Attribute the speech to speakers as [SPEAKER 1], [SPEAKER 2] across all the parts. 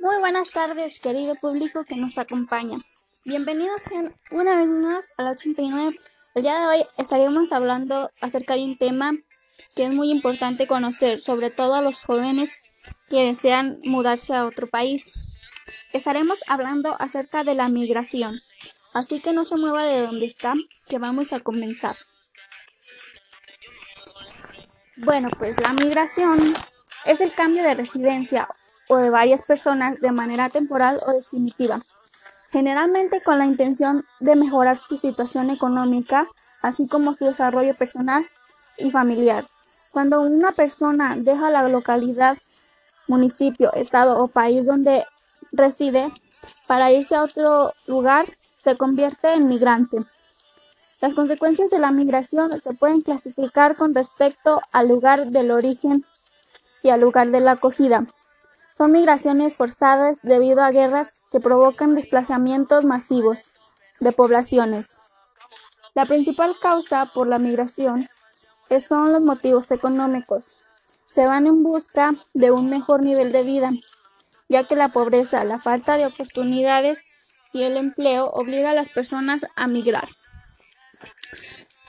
[SPEAKER 1] Muy buenas tardes, querido público que nos acompaña. Bienvenidos sean una vez más a la 89. El día de hoy estaremos hablando acerca de un tema que es muy importante conocer, sobre todo a los jóvenes que desean mudarse a otro país. Estaremos hablando acerca de la migración, así que no se mueva de donde está, que vamos a comenzar. Bueno, pues la migración es el cambio de residencia o de varias personas de manera temporal o definitiva, generalmente con la intención de mejorar su situación económica, así como su desarrollo personal y familiar. Cuando una persona deja la localidad, municipio, estado o país donde reside para irse a otro lugar, se convierte en migrante. Las consecuencias de la migración se pueden clasificar con respecto al lugar del origen y al lugar de la acogida. Son migraciones forzadas debido a guerras que provocan desplazamientos masivos de poblaciones. La principal causa por la migración son los motivos económicos. Se van en busca de un mejor nivel de vida, ya que la pobreza, la falta de oportunidades y el empleo obliga a las personas a migrar.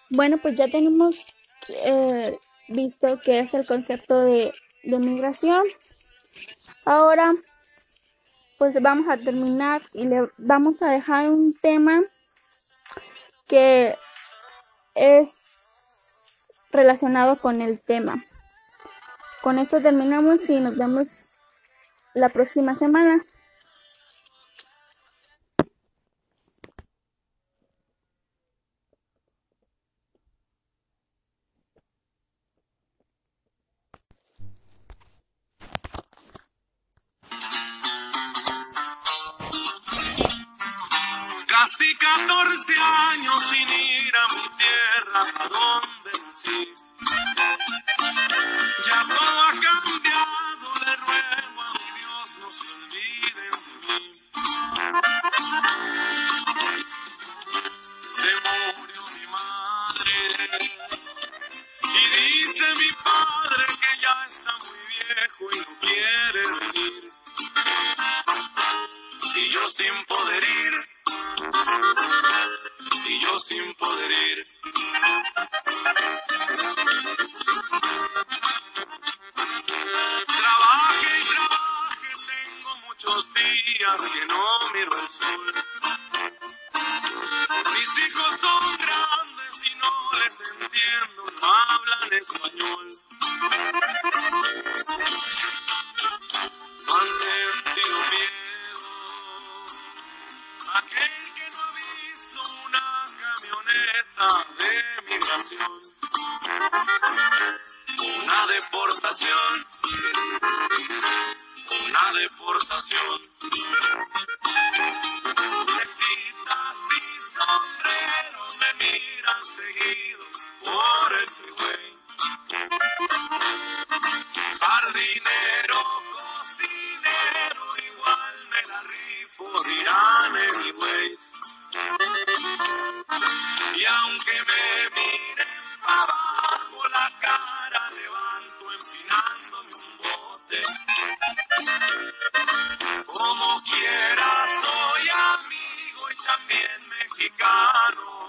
[SPEAKER 1] Bueno, pues ya tenemos eh, visto qué es el concepto de, de migración. Ahora, pues vamos a terminar y le vamos a dejar un tema que es relacionado con el tema. Con esto terminamos y nos vemos la próxima semana.
[SPEAKER 2] Casi 14 años sin ir a mi tierra, a donde Mis hijos son grandes y no les entiendo, no hablan español. No han sentido miedo. Aquel que no ha visto una camioneta de migración, una deportación, una deportación. Por el freeway. Jardinero, cocinero, igual me la rifo, dirán anyways. Y aunque me miren pa' abajo, la cara levanto empinándome un bote. Como quiera soy amigo y también mexicano,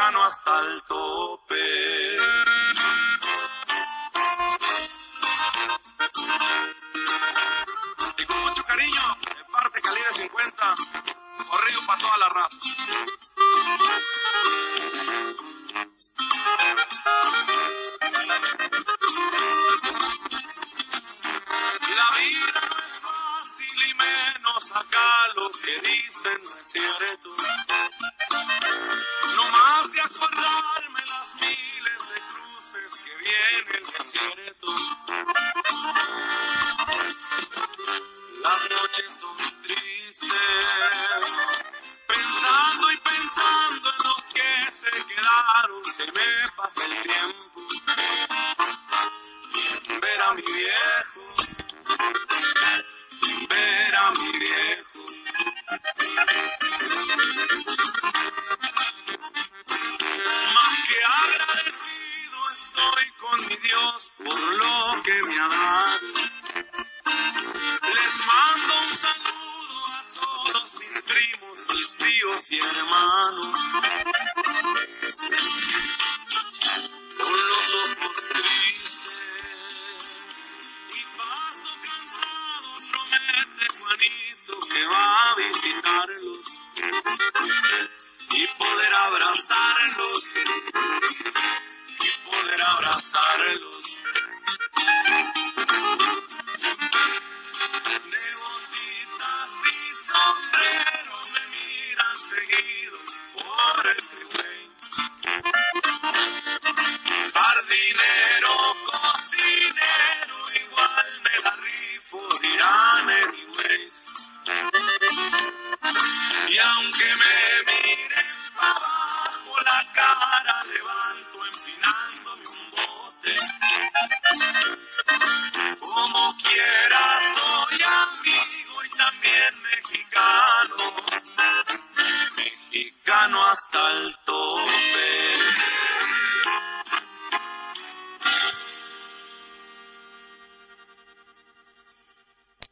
[SPEAKER 2] mexicano hasta el tope. Y con mucho cariño, de parte Calibre 50, corrido para toda la raza. La vida no es fácil y menos acá lo que dicen no es cierto. Las noches son tristes, pensando y pensando en los que se quedaron, se me pasa el tiempo. Ver a mi viejo, ver a mi viejo. Y hermanos. Con los ojos tristes y paso cansado, promete Juanito que va a visitarlos y poder abrazarlos y poder abrazarlos. Mexicano hasta el tope.